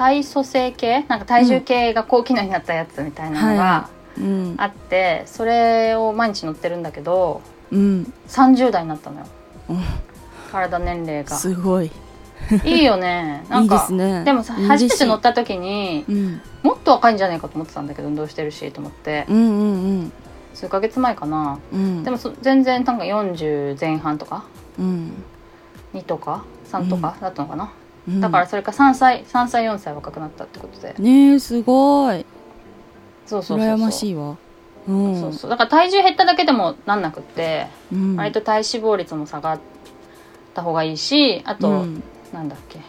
体組成計なんか体重計が高機能になったやつみたいなのがはうん。あって、それを毎日乗ってるんだけどうん。30代になったのよ。うん。体年齢が。すごい。いいよね。なんいいかですね。でもさ初めて乗った時にうん。もっと若いんじゃないかと思ってたんだけど運動してるしと思って。うんうん数ヶ月前かな。うん。でもそ全然なんか40前半とか？うん。2とか？3とか？だったのかな、うんだからそれか3歳3歳4歳若くなったってことで。ねえすごい。そうそうそう羨ましいわ。うん。そうそう。だから体重減っただけでもなんなくって、うん。割と体脂肪率も下がった方がいいしあと、うん。なんだっけ。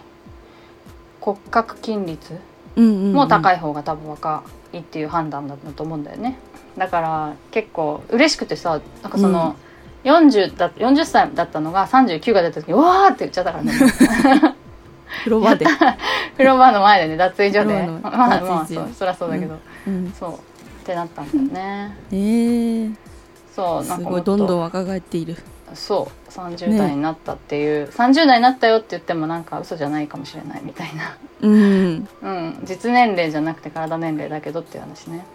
骨格筋率うんうんうん。も高い方が多分若いっていう判断だったと思うんだよね。だから結構嬉しくてさなんかその、40, だ40歳だったのが39が出た時に「うわー!」って言っちゃったからね風呂場 で。風呂場の前でね脱衣所で。まあまあそうそりゃそうだけど、うん。そうってなったんだよね。ええ。そうなんすかもっと。ごいどんどん若返っている。そう30代になったっていう、30代になったよって言ってもなんか嘘じゃないかもしれないみたいな。うん。うん。実年齢じゃなくて体年齢だけどっていう話ね。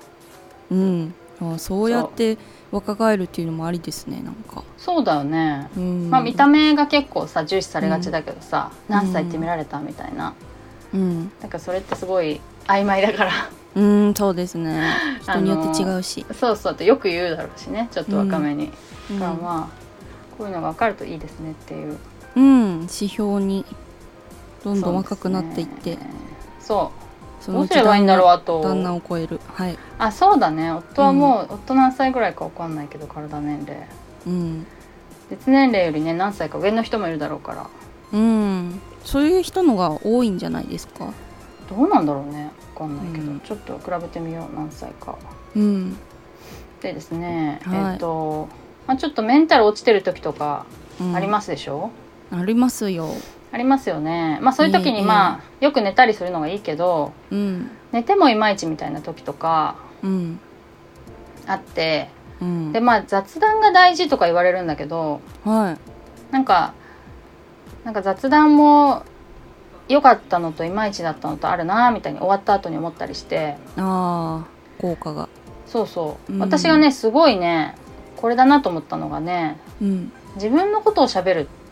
うん。あそうやって若返るっていうのもありですねなんか。そうだよね。うん。まあ見た目が結構さ重視されがちだけどさ、うん。何歳って見られたみたいな。うん。だからそれってすごい曖昧だから。うんそうですね。人によって違うし、そうそうってよく言うだろうしねちょっと若めに、うん。だからまあこういうのが分かるといいですねっていう。うん、指標にどんどん若くなっていって。そう。ねそどうすればいいんだろうあと。旦那を超える。はい。あそうだね。夫はもう、夫何歳ぐらいか分かんないけど体年齢。うん。実年齢よりね何歳か上の人もいるだろうから。うん。そういう人のが多いんじゃないですか？どうなんだろうね。分かんないけど、うん。ちょっと比べてみよう。何歳か。うん、でですね、はい。えっ、と、まあ、ちょっとメンタル落ちてる時とかうん。ありますでしょ、ありますよありますよね。まあそういう時にまあ、よく寝たりするのがいいけどうん。寝てもいまいちみたいな時とかうん。あってうん。でまあ雑談が大事とか言われるんだけどはい。なんかなんか雑談も良かったのといまいちだったのとあるなみたいに終わった後に思ったりしてああ効果が。そうそう、うん。私がねすごいねこれだなと思ったのがねうん。自分のことをしゃべるって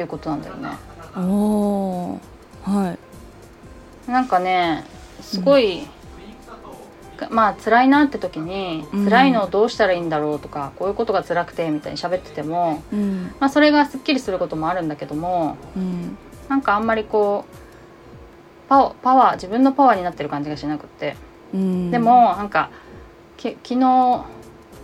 いうことなんだよね。おーはい。なんかねすごい、まあ辛いなって時にうん。辛いのをどうしたらいいんだろうとか、こういうことが辛くてみたいに喋ってても、うん。まあ、それがすっきりすることもあるんだけどもうん。なんかあんまりこうパワーパワー自分のパワーになってる感じがしなくって、うん。でもなんかき昨日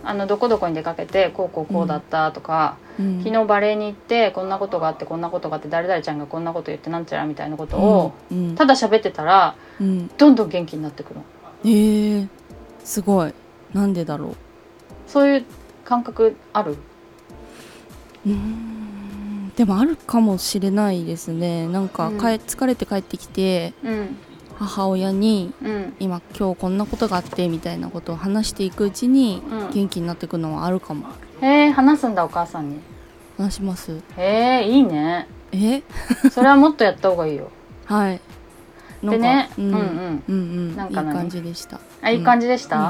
あのどこどこに出かけてこうこうこうだったとか、うん昨日バレエに行ってこんなことがあってこんなことがあって誰々ちゃんがこんなこと言ってなんちゃらみたいなことを、うん。ただ喋ってたらうん。どんどん元気になってくるの。えー、すごい。なんでだろう。そういう感覚ある？うーん。でもあるかもしれないですね。なんか、うん。かえ疲れて帰ってきてうん。母親にうん。今今日こんなことがあってみたいなことを話していくうちにうん。元気になっていくのはあるかもへえ話すんだお母さんに。話します。へえいいね。え？それはもっとやった方がいいよ。はい。でねうん、うんうん。うんうん。なんか何？いい感じでした。あいい感じでした、うん。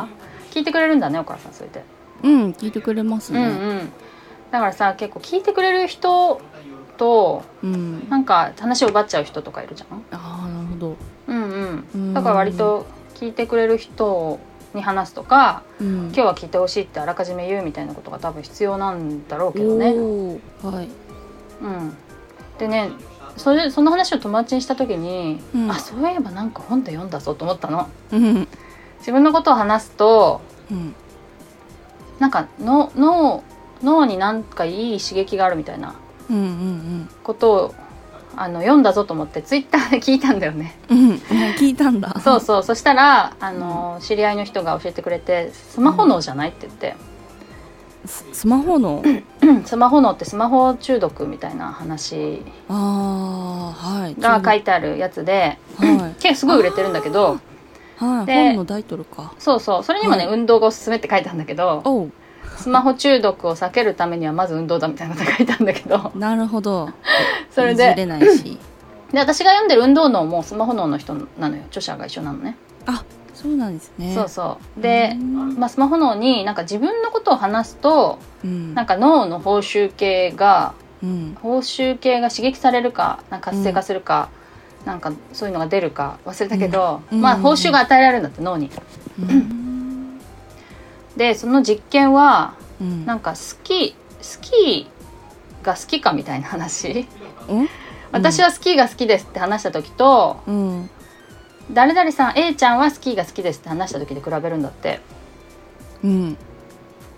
聞いてくれるんだねお母さんそれで、うん聞いてくれますうんうねん。だからさ結構聞いてくれる人とうん、なんか話を奪っちゃう人とかいるじゃん？ああなるほど。うんううん。んだから割と聞いてくれる人に話すとかうん。今日は聞いてほしいってあらかじめ言うみたいなことが多分必要なんだろうけどね。はい。うん。でねそれその話を友達にした時に、うん。あそういえばなんか本で読んだぞと思ったの。うん。自分のことを話すとうん。なんかの脳脳になんかいい刺激があるみたいなうんうん。ことをあの読んだぞと思ってツイッターで聞いたんだよね。うん。聞いたんだ。そうそう。そしたらあの知り合いの人が教えてくれてスマホ脳じゃないって言って、ススマホのスマホ脳ってスマホ中毒みたいな話ああはい。が書いてあるやつではい。すごい売れてるんだけどはい。で本のタイトルか。そうそう。それにもね、はい。運動がおすすめって書いてあるんだけどスマホ中毒を避けるためにはまず運動だみたいなこと書いてあるんだけど。なるほどそれ譲れでないし。で私が読んでる運動脳もスマホ脳の人なのよ。著者が一緒なのね。あそうなんですね。そうそう。でう、ん。まあ、スマホ脳になんか自分のことを話すとうん。なんか脳の報酬系がうん。報酬系が刺激されるかなんか活性化するか、なんかそういうのが出るか忘れたけど、うん。うん。まあ報酬が与えられるんだって脳に。うん。でその実験はうん。なんかスキースキーが好きかみたいな話？うん私はスキーが好きですって話した時と、うん。誰々さん A ちゃんはスキーが好きですって話した時で比べるんだって。うん。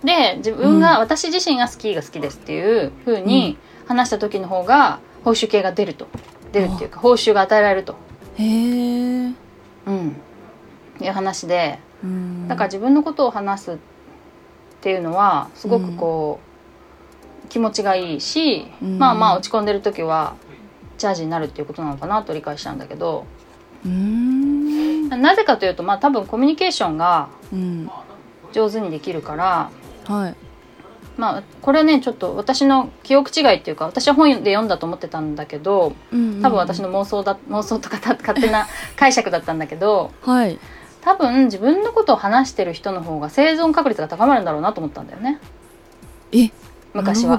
で自分が、うん。私自身がスキーが好きですっていう風に話した時の方が報酬系が出ると。出るっていうか報酬が与えられると、へえうん、いう話で。うん。だから自分のことを話すっていうのはすごくこう、気持ちがいいし、うん。まあまあ落ち込んでる時はチャージになるっていうことなのかなと理解したんだけど。うん。なぜかというとまあ多分コミュニケーションがうん。上手にできるからはい。まあこれねちょっと私の記憶違いっていうか私は本で読んだと思ってたんだけど多分私の妄想だ妄想とかた勝手な 解釈だったんだけどはい。多分自分のことを話してる人の方が生存確率が高まるんだろうなと思ったんだよね。え昔は。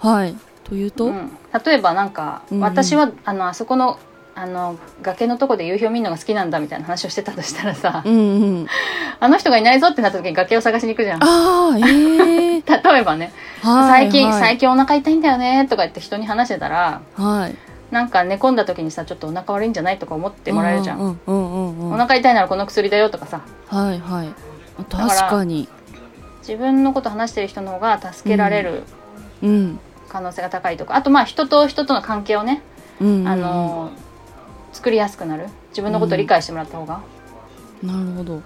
はい。というと、うん、例えばなんか、うんうん。私はあのあそこのあの崖のとこで夕日を見るのが好きなんだみたいな話をしてたとしたらさ、うんうん。あの人がいないぞってなった時に崖を探しに行くじゃん。ああええ 例えばね、はい最近、はい。最近お腹痛いんだよねとか言って人に話してたらはい。なんか寝込んだ時にさちょっとお腹悪いんじゃないとか思ってもらえるじゃん、うんうんうんうんお腹痛いならこの薬だよとかさ。はいはい。ら確かに自分のこと話してる人の方が助けられるうん。可能性が高いとか、あとまあ人と人との関係をね、あの作りやすくなる。自分のことを理解してもらった方が、なるほど。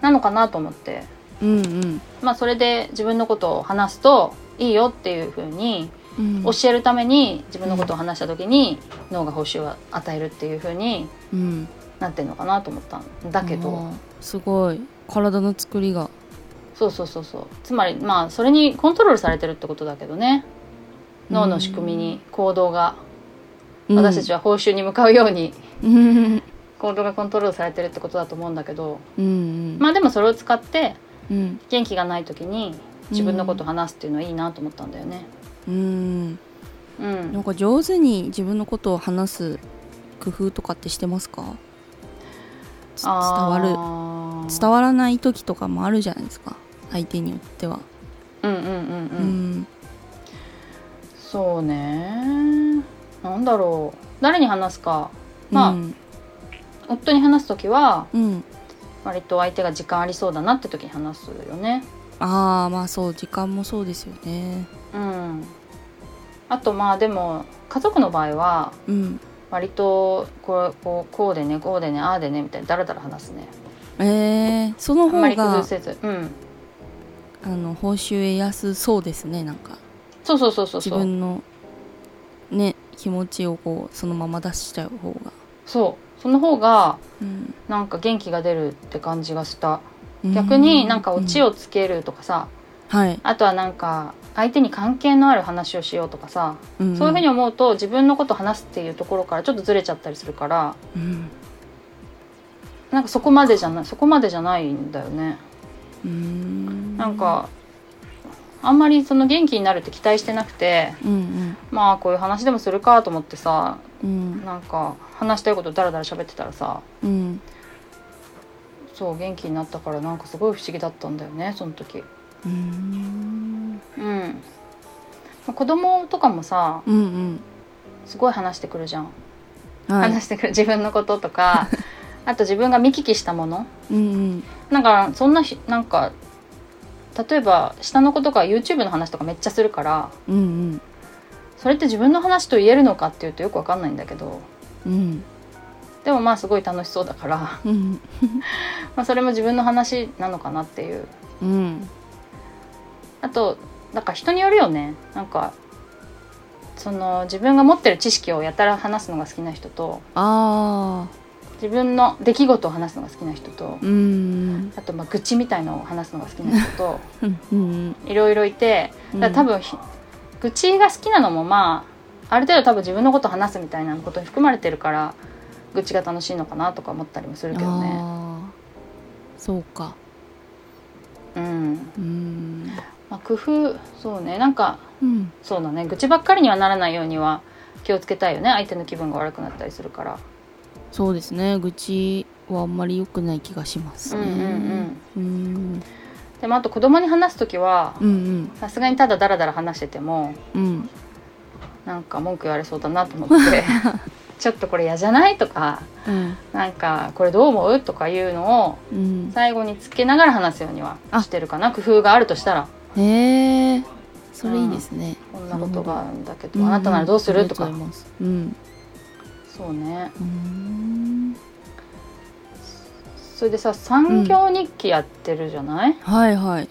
なのかなと思って。うんうん。まあそれで自分のことを話すといいよっていうふうにうん。教えるために自分のことを話した時に脳が報酬を与えるっていうふうにうん。なってるのかなと思ったんだけど。すごい。体の作りがそうそうそうそう。つまりまあそれにコントロールされてるってことだけどね。脳の仕組みに行動が。私たちは報酬に向かうようにうん。行動がコントロールされてるってことだと思うんだけど。うんうん。まあでもそれを使ってうん。元気がない時に自分のことを話すっていうのはいいなと思ったんだよね。うん。うん。なんか上手に自分のことを話す工夫とかってしてますか？つ伝わるる。伝わらない時とかもあるじゃないですか相手によっては。うんうんうんう、うん。んそうね。なんだろう。誰に話すか。まあうん夫に話す時はうん。割と相手が時間ありそうだなって時に話すよね。ああまあそう時間もそうですよね。うん。あとまあでも家族の場合はうん。割とこうこうこうでねこうでねああでねみたいにだらだら話すね。えー、そのあんま方り工夫がせず。うんあの報酬得やすそうですねなんか。そうそうそうそう自分のね気持ちをこうそのまま出しちゃう方が、そう。その方がうん、なんか元気が出るって感じがした。逆になんかオチを、をつけるとかさ、はい、あとはなんか相手に関係のある話をしようとかさ、うん。そういうふうに思うと自分のこと話すっていうところからちょっとずれちゃったりするからうんなんかそこまでじゃないそこまでじゃないんだよね。うん。なんかあんまりその元気になるって期待してなくてうんまあこういう話でもするかと思ってさうん。うんなんか話したいことだらだら喋ってたらさうん。そう元気になったからなんかすごい不思議だったんだよねその時。うん。うん。子供とかもさうんうん。すごい話してくるじゃん、はい。話してくる自分のこととか あと自分が見聞きしたもの。うんうん。なんかそんなひなんか例えば下の子とか YouTube の話とかめっちゃするからうんうん。それって自分の話と言えるのかっていうとよくわかんないんだけどうん。でもまあすごい楽しそうだからうん。まあそれも自分の話なのかなっていう。うん。あとなんか人によるよね。なんかその自分が持ってる知識をやたら話すのが好きな人とああ自分の出来事を話すのが好きな人とうん。あとまあ愚痴みたいのを話すのが好きな人と いろいろいてだ多分ひ、愚痴が好きなのもまあある程度多分自分のことを話すみたいなことに含まれてるから愚痴が楽しいのかなとか思ったりもするけどね。そうか。うん。うん。まあ、工夫そうね。なんかうん。そうだね。愚痴ばっかりにはならないようには気をつけたいよね。相手の気分が悪くなったりするから。そうですね。愚痴はあんまり良くない気がしますね。うんうんうん。うん。でもあと子供に話す時はうんうん。さすがにただダラダラ話しててもうん。なんか文句言われそうだなと思って ちょっとこれ嫌じゃないとかうん。なんかこれどう思うとかいうのをうん。最後につけながら話すようにはあ。してるかな。工夫があるとしたら。へえ。それいいですね。こんなことがあるんだけど、うん。あなたならどうするとか。うんそうね。うん。それでさ3行日記やってるじゃない、はいはい。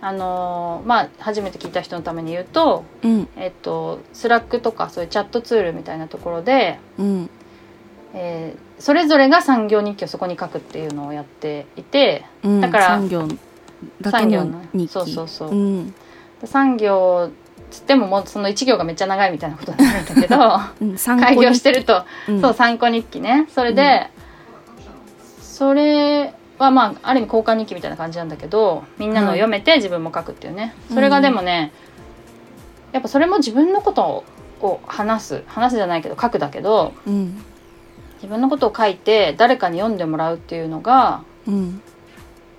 あのーまあ初めて聞いた人のために言うとうん。えっと Slack とかそういうチャットツールみたいなところでうん。えーそれぞれが3行日記をそこに書くっていうのをやっていてうん。だから3行だけの産業の日記そうそうそう。うん。産業つってももうその1行がめっちゃ長いみたいなことになるんだけどうん開に業してると、うん。そう参考日記ね。それで、それはまあある意味交換日記みたいな感じなんだけどみんなのを読めて自分も書くっていうね、それがでもねやっぱそれも自分のことを話す。話すじゃないけど書くだけどうん。自分のことを書いて誰かに読んでもらうっていうのが、うん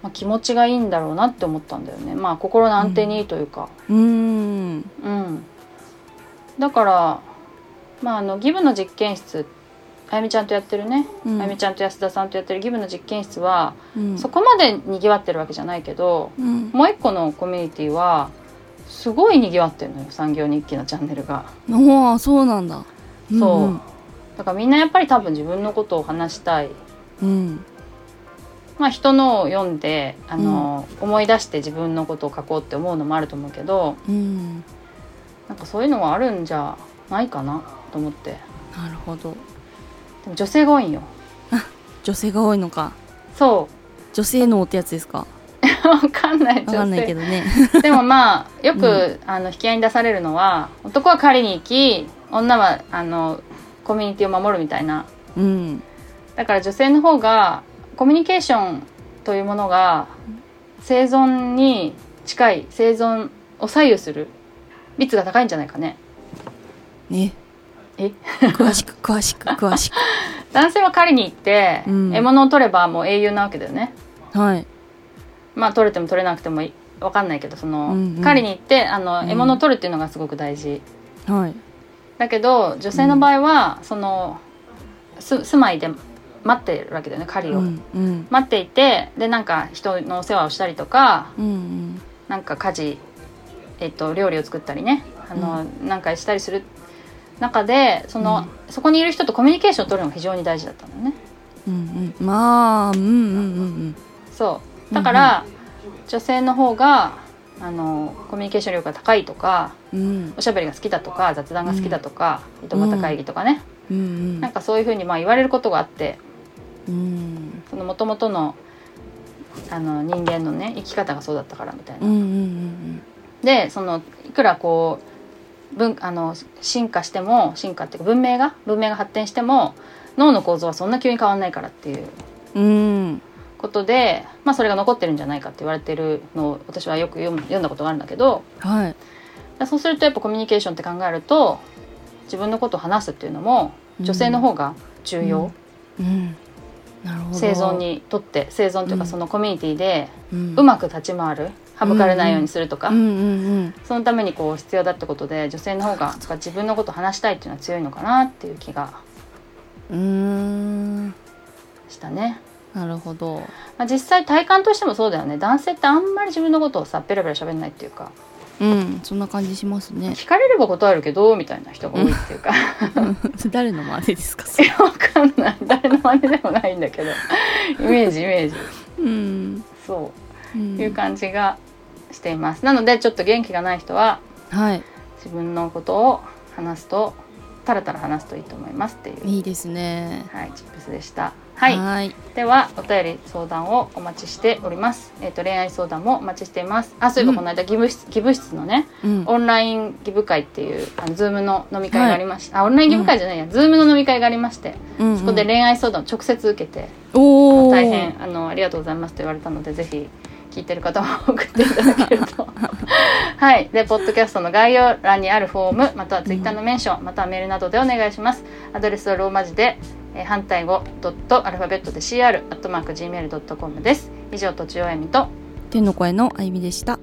まあ、気持ちがいいんだろうなって思ったんだよね。まあ心の安定にいいというか、うん。うん。だからまああのギブの実験室あやみちゃんとやってるね、うん。あやみちゃんと安田さんとやってるギブの実験室は、うん。そこまでにぎわってるわけじゃないけどうん。もう一個のコミュニティはすごいにぎわってるのよ産業日記のチャンネルが。おおそうなんだ。そううん。だからみんなやっぱり多分自分のことを話したい。うんまあ人のを読んであの、思い出して自分のことを書こうって思うのもあると思うけどうん。なんかそういうのはあるんじゃないかなと思って。なるほど。でも女性が多いんよ。女性が多いのか。そ女性脳ってやつですか？う わかんないわかんないけどどね。でもまあよく、うあの引き合いに出されるのは男は狩りに行き女はあのコミュニティを守るみたいな。うん。だから女性の方がコミュニケーションというものが生存に近い生存を左右する率が高いんじゃないかね。ね。え？詳しく 詳しく詳しく。男性は狩りに行って、うん。獲物を取ればもう英雄なわけだよね。はい。まあ取れても取れなくてもいわかんないけどその、うんうん。狩りに行ってあのうん。獲物を取るっていうのがすごく大事、はい。だけど女性の場合は、そのす住まいで待ってるわけだよね狩りを、うんうん。待っていてでなんか人のお世話をしたりとかうんなんか家事、えっと、料理を作ったりねあの、なんかしたりする中でその、そこにいる人とコミュニケーションを取るのが非常に大事だったんだよね。うんうん。まあうんうんうんそう。だから、女性の方があのコミュニケーション力が高いとかうん。うんおしゃべりが好きだとか雑談が好きだとか、井戸端会議とかね、うんうん。なんかそういうふうにまあ言われることがあってうん。その元々のあの人間のね生き方がそうだったからみたいな。うんうんうんでそのいくらこう文あの進化しても進化っていうか文明が文明が発展しても脳の構造はそんな急に変わんないからっていう。うん。うんことで、まあ、それが残ってるんじゃないかって言われてるのを私はよく読む読んだことがあるんだけど。はい。そうするとやっぱコミュニケーションって考えると自分のことを話すっていうのも女性の方が重要、うん生存にとって生存といううん。かそのコミュニティでうん。うまく立ち回る省かれないようにするとか、うんうんそのためにこう必要だってことで女性の方がとか自分のことを話したいっていうのは強いのかなっていう気がしたね。なるほど。まあ、実際体感としてもそうだよね。男性ってあんまり自分のことをさペラペラ喋んないっていうかうん。そんな感じしますね。聞かれれば答えるけどみたいな人が多いっていうか。誰の真似ですか？いやわかんない。誰の真似でもないんだけど。イメージイメージ。うん、そう。う、ん。いう感じがしています。なのでちょっと元気がない人ははい。自分のことを話すとタラタラ話すといいと思いますっていう、いいですね。はい、チップスでした。はい。はい。ではお便り相談をお待ちしております。えっ、と恋愛相談もお待ちしています。あそういえばうん。この間ギブ室、ギブ室のねうん。オンラインギブ会っていうあの Zoomの飲み会がありまして、あオンラインギブ会じゃないや、 Zoomの飲み会がありましてうんうん。そこで恋愛相談を直接受けて、大変あのありがとうございますと言われたのでぜひ聞いてる方も送っていただけるとはい。でポッドキャストの概要欄にあるフォームまたはツイッターのメンション、またはメールなどでお願いします。アドレスはローマ字で、えー反対語ドットアルファベットで CR アットマーク Gmail.com です。以上とちおえみと天の声のあゆみでした。